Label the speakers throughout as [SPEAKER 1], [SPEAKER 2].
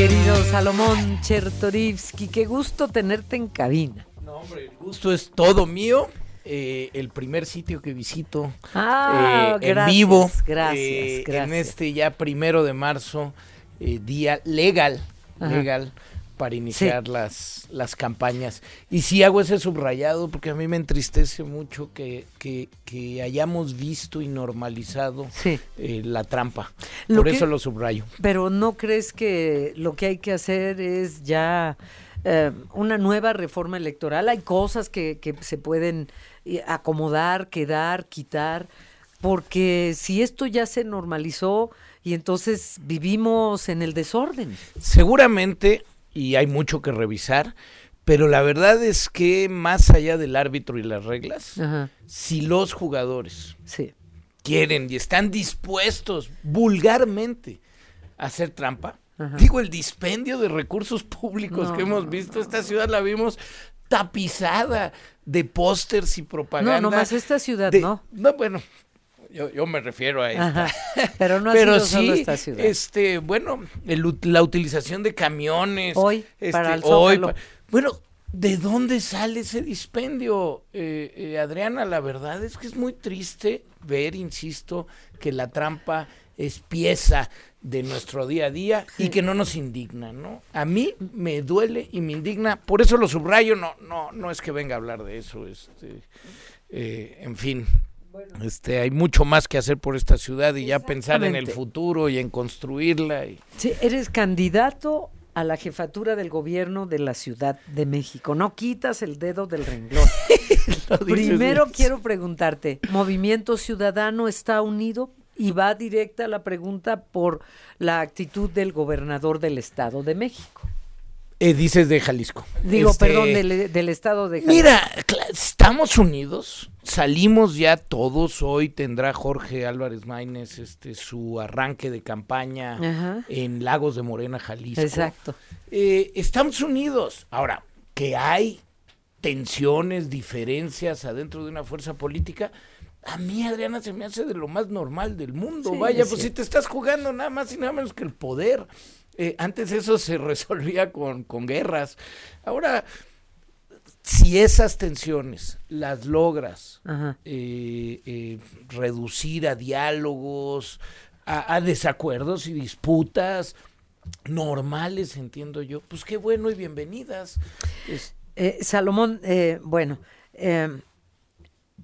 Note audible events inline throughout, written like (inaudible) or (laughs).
[SPEAKER 1] querido Salomón Chertorivsky, qué gusto tenerte en cabina.
[SPEAKER 2] No, hombre, el gusto es todo mío. Eh, el primer sitio que visito
[SPEAKER 1] Ah,
[SPEAKER 2] eh, en vivo
[SPEAKER 1] gracias,
[SPEAKER 2] eh,
[SPEAKER 1] gracias.
[SPEAKER 2] en este ya primero de marzo, eh, día legal,
[SPEAKER 1] Ajá.
[SPEAKER 2] legal para iniciar las, las campañas. Y sí hago ese subrayado porque a mí me entristece mucho que, que, que hayamos visto y normalizado
[SPEAKER 1] Sí.
[SPEAKER 2] eh, la trampa.
[SPEAKER 1] Lo
[SPEAKER 2] Por
[SPEAKER 1] que-
[SPEAKER 2] eso lo subrayo.
[SPEAKER 1] Pero ¿no crees que lo que hay que hacer es ya eh, una nueva reforma electoral? Hay cosas que, que se pueden eh, acomodar, quedar, quitar, porque si esto ya se normalizó y entonces vivimos en el desorden.
[SPEAKER 2] Seguramente, y hay mucho que revisar, pero la verdad es que más allá del árbitro y las reglas,
[SPEAKER 1] Ajá,
[SPEAKER 2] si los jugadores
[SPEAKER 1] sí.
[SPEAKER 2] quieren y están dispuestos vulgarmente a hacer trampa,
[SPEAKER 1] Ajá.
[SPEAKER 2] digo, el dispendio de recursos públicos
[SPEAKER 1] No,
[SPEAKER 2] que hemos
[SPEAKER 1] no,
[SPEAKER 2] visto, esta ciudad la vimos tapizada de pósters y propaganda.
[SPEAKER 1] No, nomás esta ciudad,
[SPEAKER 2] de-
[SPEAKER 1] ¿no?
[SPEAKER 2] No, bueno, yo, yo me refiero a esta.
[SPEAKER 1] Ajá. Pero no (laughs) ha
[SPEAKER 2] Pero
[SPEAKER 1] sido solo
[SPEAKER 2] sí,
[SPEAKER 1] esta ciudad.
[SPEAKER 2] este, bueno, el la utilización de camiones.
[SPEAKER 1] Hoy,
[SPEAKER 2] este,
[SPEAKER 1] para el
[SPEAKER 2] hoy bueno, ¿de dónde sale ese dispendio, eh, eh, Adriana? La verdad es que es muy triste ver, insisto, que la trampa es pieza de nuestro día a día y que no nos indigna, ¿no? A mí me duele y me indigna, por eso lo subrayo, no, no, no es que venga a hablar de eso, este, eh, en fin, este, hay mucho más que hacer por esta ciudad y ya pensar en el futuro y en construirla. Y...
[SPEAKER 1] Sí, eres candidato a la jefatura del gobierno de la Ciudad de México. No quitas el dedo del renglón. (laughs) Primero
[SPEAKER 2] bien.
[SPEAKER 1] quiero preguntarte, ¿Movimiento Ciudadano está unido? Y va directa la pregunta por la actitud del gobernador del Estado de México.
[SPEAKER 2] Eh, dices de Jalisco.
[SPEAKER 1] Digo,
[SPEAKER 2] Este,
[SPEAKER 1] perdón, del, del Estado de Jalisco.
[SPEAKER 2] Mira, estamos unidos, salimos ya todos. Hoy tendrá Jorge Álvarez Maínez este, su arranque de campaña
[SPEAKER 1] Ajá.
[SPEAKER 2] en Lagos de Morena, Jalisco.
[SPEAKER 1] Exacto.
[SPEAKER 2] Eh, estamos unidos. Ahora, que hay tensiones, diferencias adentro de una fuerza política. A mí, Adriana, se me hace de lo más normal del mundo.
[SPEAKER 1] Sí,
[SPEAKER 2] Vaya,
[SPEAKER 1] es
[SPEAKER 2] pues si te estás jugando nada más y nada menos que el poder. Eh, antes eso se (laughs) resolvía con, con guerras. Ahora, si esas tensiones las logras eh, eh, reducir a diálogos, a, a desacuerdos y disputas normales, entiendo yo, pues qué bueno y bienvenidas. Es-
[SPEAKER 1] Eh, Salomón, eh, bueno,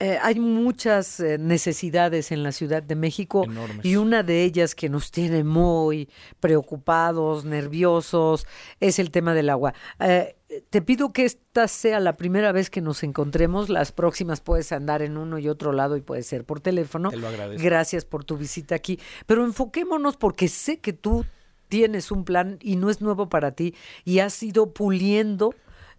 [SPEAKER 1] eh, hay muchas eh, necesidades en la Ciudad de México
[SPEAKER 2] Enormes.
[SPEAKER 1] y una de ellas que nos tiene muy preocupados, nerviosos, es el tema del agua. Eh, te pido que esta sea la primera vez que nos encontremos. Las próximas puedes andar en uno y otro lado y puede ser por teléfono.
[SPEAKER 2] Te lo agradezco.
[SPEAKER 1] Gracias por tu visita aquí. Pero enfoquémonos porque sé que tú tienes un plan y no es nuevo para ti y has ido puliendo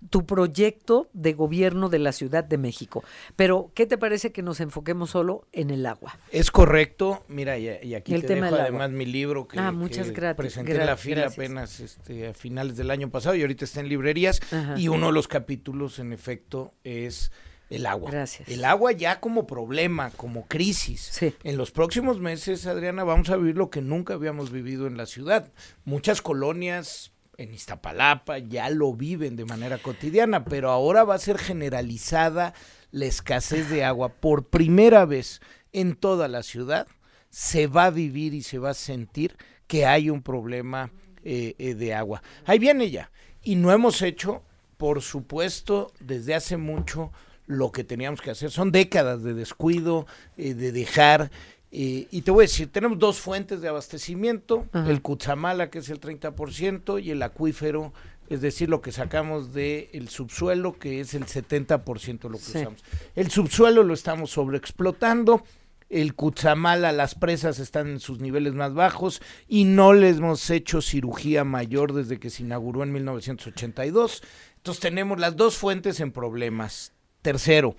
[SPEAKER 1] tu proyecto de gobierno de la Ciudad de México. Pero, ¿qué te parece que nos enfoquemos solo en el agua?
[SPEAKER 2] Es correcto, mira, y, y aquí
[SPEAKER 1] El
[SPEAKER 2] te
[SPEAKER 1] tema
[SPEAKER 2] dejo
[SPEAKER 1] agua.
[SPEAKER 2] además mi libro que,
[SPEAKER 1] Ah, muchas
[SPEAKER 2] que
[SPEAKER 1] gracias,
[SPEAKER 2] presenté en
[SPEAKER 1] gra-
[SPEAKER 2] la fila
[SPEAKER 1] gracias.
[SPEAKER 2] apenas este, a finales del año pasado y ahorita está en librerías.
[SPEAKER 1] Ajá.
[SPEAKER 2] Y uno de los capítulos, en efecto, es el agua.
[SPEAKER 1] Gracias.
[SPEAKER 2] El agua ya como problema, como crisis.
[SPEAKER 1] Sí.
[SPEAKER 2] En los próximos meses, Adriana, vamos a vivir lo que nunca habíamos vivido en la ciudad. Muchas colonias en Iztapalapa ya lo viven de manera cotidiana, pero ahora va a ser generalizada la escasez de agua por primera vez en toda la ciudad. Se va a vivir y se va a sentir que hay un problema eh, eh, de agua. Ahí viene ya. Y no hemos hecho, por supuesto, desde hace mucho lo que teníamos que hacer. Son décadas de descuido, eh, de dejar. Eh, y te voy a decir, tenemos dos fuentes de abastecimiento,
[SPEAKER 1] Ajá.
[SPEAKER 2] el Cutzamala, que es el 30%, y el acuífero, es decir, lo que sacamos del subsuelo, que es el 70% de lo que
[SPEAKER 1] Sí.
[SPEAKER 2] usamos. El subsuelo lo estamos sobreexplotando, el Cutzamala, las presas están en sus niveles más bajos y no les hemos hecho cirugía mayor desde que se inauguró en 1982. Entonces tenemos las dos fuentes en problemas. Tercero,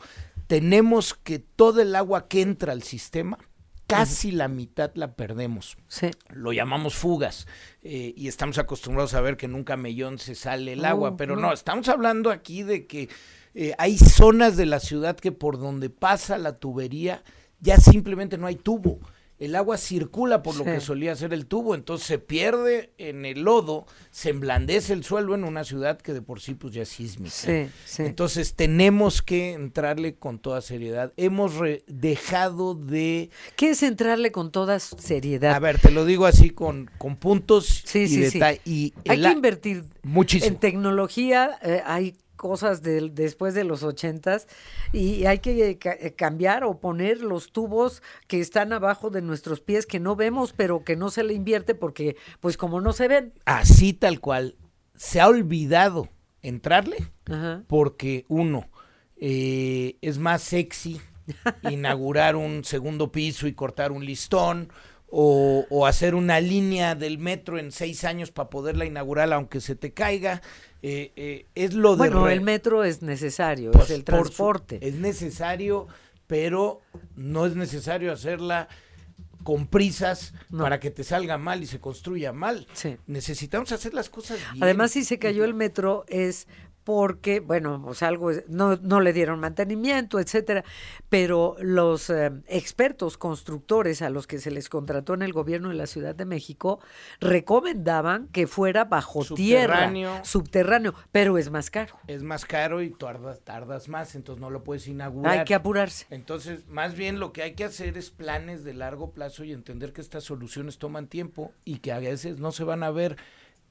[SPEAKER 2] tenemos que todo el agua que entra al sistema, casi la mitad la perdemos
[SPEAKER 1] Sí.
[SPEAKER 2] lo llamamos fugas eh, y estamos acostumbrados a ver que nunca mellón se sale el agua, pero
[SPEAKER 1] no.
[SPEAKER 2] no, estamos hablando aquí de que eh, hay zonas de la ciudad que por donde pasa la tubería ya simplemente no hay tubo. El agua circula por lo
[SPEAKER 1] Sí.
[SPEAKER 2] que solía ser el tubo, entonces se pierde en el lodo, se emblandece el suelo en una ciudad que de por sí pues ya es sísmica.
[SPEAKER 1] Sí, sí.
[SPEAKER 2] Entonces tenemos que entrarle con toda seriedad. Hemos re- dejado de...
[SPEAKER 1] ¿Qué es entrarle con toda seriedad?
[SPEAKER 2] A ver, te lo digo así con, con puntos y detalle. Y
[SPEAKER 1] Hay que invertir
[SPEAKER 2] muchísimo.
[SPEAKER 1] en tecnología. eh, hay cosas del- después de los ochentas y hay que eh, cambiar o poner los tubos que están abajo de nuestros pies que no vemos pero que no se le invierte porque pues como no se ven
[SPEAKER 2] Así tal cual. Se ha olvidado entrarle
[SPEAKER 1] Ajá.
[SPEAKER 2] porque uno eh, es más sexy (laughs) inaugurar un segundo piso y cortar un listón o, o hacer una línea del metro en seis años para poderla inaugurar aunque se te caiga Eh, eh, es lo de
[SPEAKER 1] bueno el metro es necesario
[SPEAKER 2] pues,
[SPEAKER 1] es el
[SPEAKER 2] por su-
[SPEAKER 1] transporte
[SPEAKER 2] es necesario pero no es necesario hacerla con prisas
[SPEAKER 1] No.
[SPEAKER 2] para que te salga mal y se construya mal
[SPEAKER 1] Sí.
[SPEAKER 2] necesitamos hacer las cosas bien
[SPEAKER 1] Además, si se cayó el metro es porque, bueno, o sea, algo no, no le dieron mantenimiento, etcétera, pero los eh, expertos constructores a los que se les contrató en el gobierno de la Ciudad de México recomendaban que fuera bajo
[SPEAKER 2] Subterráneo.
[SPEAKER 1] tierra, subterráneo, pero es más caro.
[SPEAKER 2] es más caro y tardas, tardas más, entonces no lo puedes inaugurar.
[SPEAKER 1] Hay que apurarse.
[SPEAKER 2] Entonces, más bien lo que hay que hacer es planes de largo plazo y entender que estas soluciones toman tiempo y que a veces no se van a ver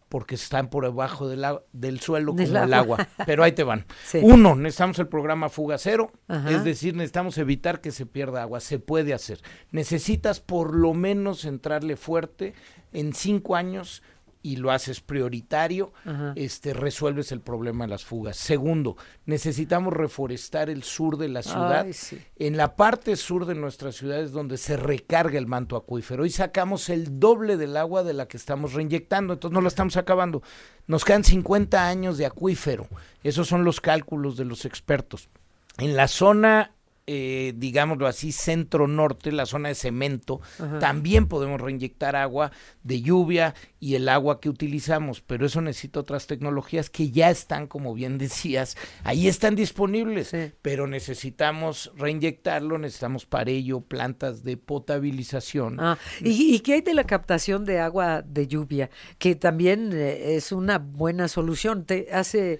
[SPEAKER 2] porque están por debajo del, agua- del suelo
[SPEAKER 1] Del
[SPEAKER 2] como el
[SPEAKER 1] agua.
[SPEAKER 2] agua. (laughs) Pero ahí te van.
[SPEAKER 1] Sí.
[SPEAKER 2] Uno, necesitamos el programa Fuga Cero,
[SPEAKER 1] Ajá.
[SPEAKER 2] es decir, necesitamos evitar que se pierda agua. Se puede hacer. Necesitas por lo menos entrarle fuerte en cinco años y lo haces prioritario,
[SPEAKER 1] Ajá.
[SPEAKER 2] este resuelves el problema de las fugas. Segundo, necesitamos reforestar el sur de la ciudad.
[SPEAKER 1] Ay, sí.
[SPEAKER 2] En la parte sur de nuestras ciudades donde se recarga el manto acuífero. Hoy sacamos el doble del agua de la que estamos reinyectando, entonces no la estamos acabando. Nos quedan 50 años de acuífero. Esos son los cálculos de los expertos. En la zona, eh, digámoslo así, centro-norte, la zona de cemento,
[SPEAKER 1] Ajá.
[SPEAKER 2] también podemos reinyectar agua de lluvia y el agua que utilizamos, pero eso necesita otras tecnologías que ya están, como bien decías, ahí están disponibles,
[SPEAKER 1] Sí.
[SPEAKER 2] pero necesitamos reinyectarlo, necesitamos para ello plantas de potabilización.
[SPEAKER 1] Ah, ¿y, ¿Y qué hay de la captación de agua de lluvia? Que también eh, es una buena solución. Te, hace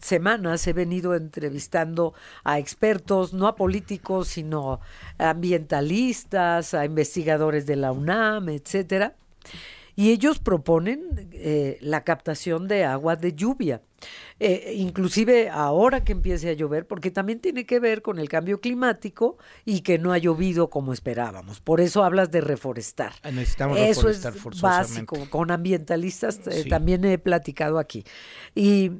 [SPEAKER 1] semanas he venido entrevistando a expertos, no a políticos, sino a ambientalistas, a investigadores de la UNAM, etcétera. Y ellos proponen eh, la captación de agua de lluvia, Eh, inclusive ahora que empiece a llover, porque también tiene que ver con el cambio climático y que no ha llovido como esperábamos. Por eso hablas de reforestar.
[SPEAKER 2] Ah, Necesitamos
[SPEAKER 1] Eso es
[SPEAKER 2] reforestar forzosamente.
[SPEAKER 1] básico. Con ambientalistas eh,
[SPEAKER 2] Sí.
[SPEAKER 1] también he platicado aquí. Y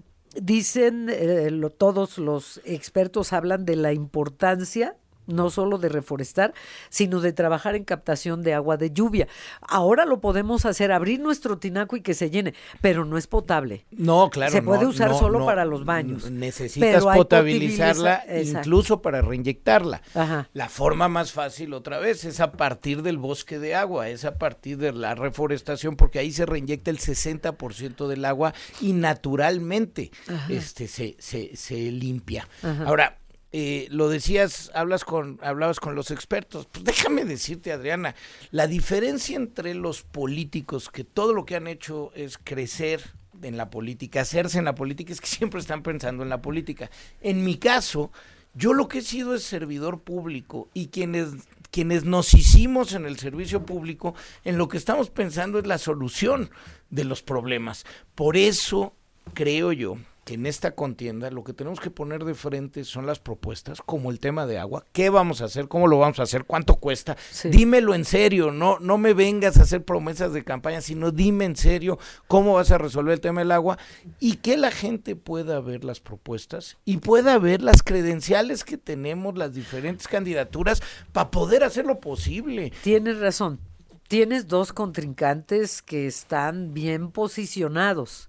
[SPEAKER 1] dicen, eh, lo- todos los expertos hablan de la importancia no solo de reforestar, sino de trabajar en captación de agua de lluvia. Ahora lo podemos hacer, abrir nuestro tinaco y que se llene, pero no es potable.
[SPEAKER 2] No, claro.
[SPEAKER 1] Se puede
[SPEAKER 2] no,
[SPEAKER 1] usar
[SPEAKER 2] no,
[SPEAKER 1] solo
[SPEAKER 2] no.
[SPEAKER 1] para los baños.
[SPEAKER 2] Necesitas
[SPEAKER 1] Pero
[SPEAKER 2] potabilizarla incluso para reinyectarla.
[SPEAKER 1] Ajá.
[SPEAKER 2] La forma más fácil otra vez es a partir del bosque de agua, es a partir de la reforestación, porque ahí se reinyecta el 60% del agua y naturalmente este se, se, se limpia.
[SPEAKER 1] Ajá.
[SPEAKER 2] Ahora, eh, lo decías, hablas con, hablabas con los expertos. Pues déjame decirte, Adriana, la diferencia entre los políticos, que todo lo que han hecho es crecer en la política, hacerse en la política, es que siempre están pensando en la política. En mi caso, yo lo que he sido es servidor público y quienes quienes nos hicimos en el servicio público, en lo que estamos pensando es la solución de los problemas. Por eso creo yo en esta contienda lo que tenemos que poner de frente son las propuestas, como el tema de agua. ¿Qué vamos a hacer? ¿Cómo lo vamos a hacer? ¿Cuánto cuesta?
[SPEAKER 1] Sí.
[SPEAKER 2] Dímelo en serio, no, no me vengas a hacer promesas de campaña, sino dime en serio cómo vas a resolver el tema del agua y que la gente pueda ver las propuestas y pueda ver las credenciales que tenemos, las diferentes candidaturas, para poder hacer lo posible.
[SPEAKER 1] Tienes razón. Tienes dos contrincantes que están bien posicionados.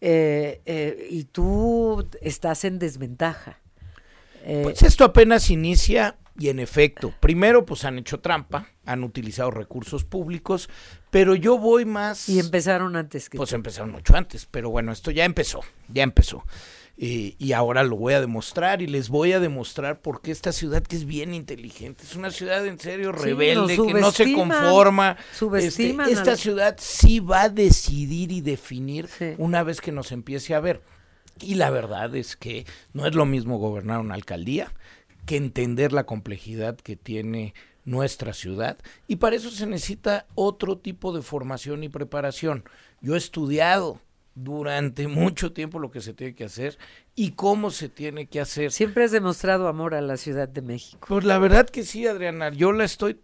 [SPEAKER 1] Eh, eh, y tú estás en desventaja. Eh,
[SPEAKER 2] Pues esto apenas inicia y en efecto, primero pues han hecho trampa, han utilizado recursos públicos, pero yo voy más...
[SPEAKER 1] y empezaron antes que
[SPEAKER 2] Pues
[SPEAKER 1] tú.
[SPEAKER 2] empezaron mucho antes, pero bueno, esto ya empezó, ya empezó. Eh, y ahora lo voy a demostrar y les voy a demostrar por qué esta ciudad que es bien inteligente, es una ciudad en serio rebelde, que no se conforma. Este, esta ciudad sí va a decidir y definir una vez que nos empiece a ver. Y la verdad es que no es lo mismo gobernar una alcaldía que entender la complejidad que tiene nuestra ciudad y para eso se necesita otro tipo de formación y preparación. Yo he estudiado durante (laughs) mucho tiempo lo que se tiene que hacer y cómo se tiene que hacer.
[SPEAKER 1] Siempre has demostrado amor a la Ciudad de México.
[SPEAKER 2] Pues la verdad que sí, Adriana, yo la estoy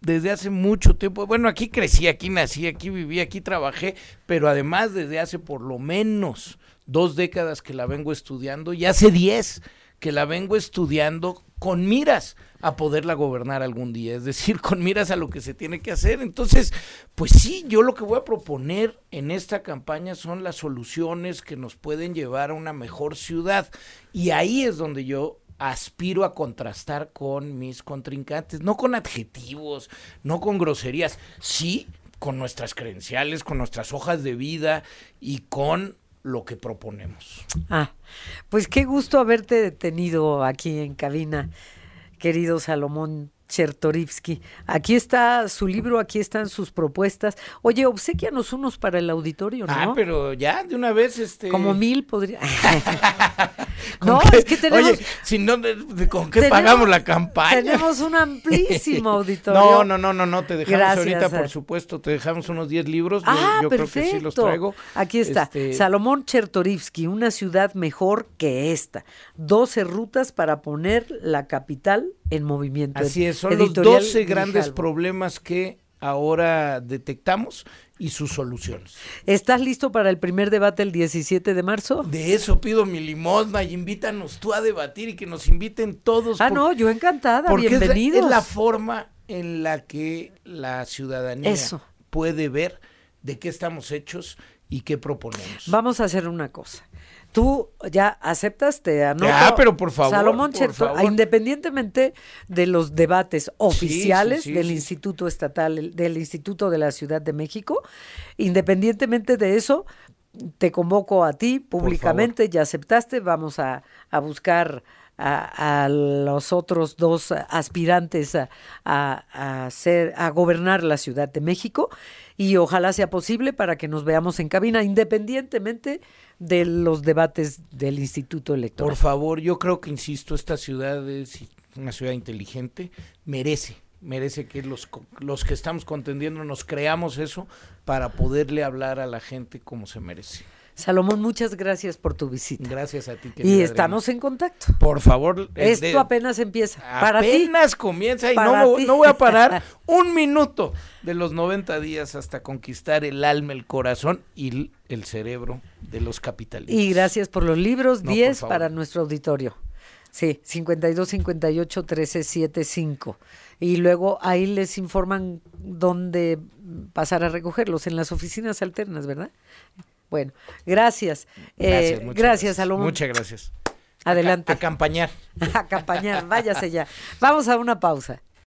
[SPEAKER 2] desde hace mucho tiempo. Bueno, aquí crecí, aquí nací, aquí viví, aquí trabajé, pero además desde hace por lo menos dos décadas que la vengo estudiando y hace diez que la vengo estudiando con miras a poderla gobernar algún día, es decir, (laughs) con miras a lo que se tiene que hacer. Entonces, pues sí, yo lo que voy a proponer en esta campaña son las soluciones que nos pueden llevar a una mejor ciudad. Y ahí es donde yo aspiro a contrastar con mis contrincantes, no con adjetivos, no con groserías, sí con nuestras credenciales, con nuestras hojas de vida y con lo que proponemos.
[SPEAKER 1] Ah, pues qué gusto haberte detenido aquí en cabina, querido Salomón Chertorivsky. Aquí está su libro, aquí están sus propuestas. Oye, obsequianos unos para el auditorio, ¿no?
[SPEAKER 2] Ah, pero ya, de una vez, este...
[SPEAKER 1] Como mil podría... (laughs) (laughs)
[SPEAKER 2] no, es que tenemos... Oye, si no, ¿con qué pagamos la campaña?
[SPEAKER 1] Tenemos un amplísimo (laughs) auditorio.
[SPEAKER 2] No, no, no, no, no, te dejamos ahorita, por supuesto, te dejamos unos 10 libros. Yo,
[SPEAKER 1] ah,
[SPEAKER 2] yo creo que sí los traigo.
[SPEAKER 1] Aquí está, este... Salomón Chertorivsky, una ciudad mejor que esta. 12 rutas para poner la capital en movimiento.
[SPEAKER 2] Así es, son los 12 grandes problemas que ahora detectamos y sus soluciones.
[SPEAKER 1] ¿Estás listo para el primer debate el 17 de marzo?
[SPEAKER 2] De eso pido mi limosna y invítanos tú a debatir y que nos inviten todos.
[SPEAKER 1] Ah, no, yo encantada, bienvenidos.
[SPEAKER 2] Es la, es la forma en la que la ciudadanía puede ver de qué estamos hechos y qué proponemos.
[SPEAKER 1] Vamos a hacer una cosa tú ya aceptas, te anoto.
[SPEAKER 2] Ya, pero por favor.
[SPEAKER 1] Salomón independientemente de los debates oficiales del Instituto Estatal, del Instituto de la Ciudad de México, independientemente de eso, te convoco a ti públicamente, ya aceptaste, vamos a, a buscar a, los otros dos aspirantes a, a, a gobernar la Ciudad de México y ojalá sea posible para que nos veamos en cabina independientemente de los debates del Instituto Electoral.
[SPEAKER 2] Por favor, yo creo que, insisto, esta ciudad es una ciudad inteligente, merece, merece que los, los que estamos contendiendo nos creamos eso para poderle hablar a la gente como se merece.
[SPEAKER 1] Salomón, muchas gracias por tu visita.
[SPEAKER 2] Gracias a ti.
[SPEAKER 1] Y estamos en contacto.
[SPEAKER 2] Por favor.
[SPEAKER 1] Esto apenas empieza. Para
[SPEAKER 2] apenas comienza y no, no, voy a parar (laughs) un minuto de los 90 días hasta conquistar el alma, el corazón y el cerebro de los capitalistas.
[SPEAKER 1] Y gracias por los libros, 10 para nuestro auditorio. Sí, 52 58 13 75. Y luego ahí les informan dónde pasar a recogerlos en las oficinas alternas, ¿verdad? Bueno, gracias. Gracias, eh, gracias, Salomón.
[SPEAKER 2] Muchas gracias.
[SPEAKER 1] Adelante.
[SPEAKER 2] A, acompañar.
[SPEAKER 1] A (laughs) acompañar, váyase ya. Vamos a una pausa.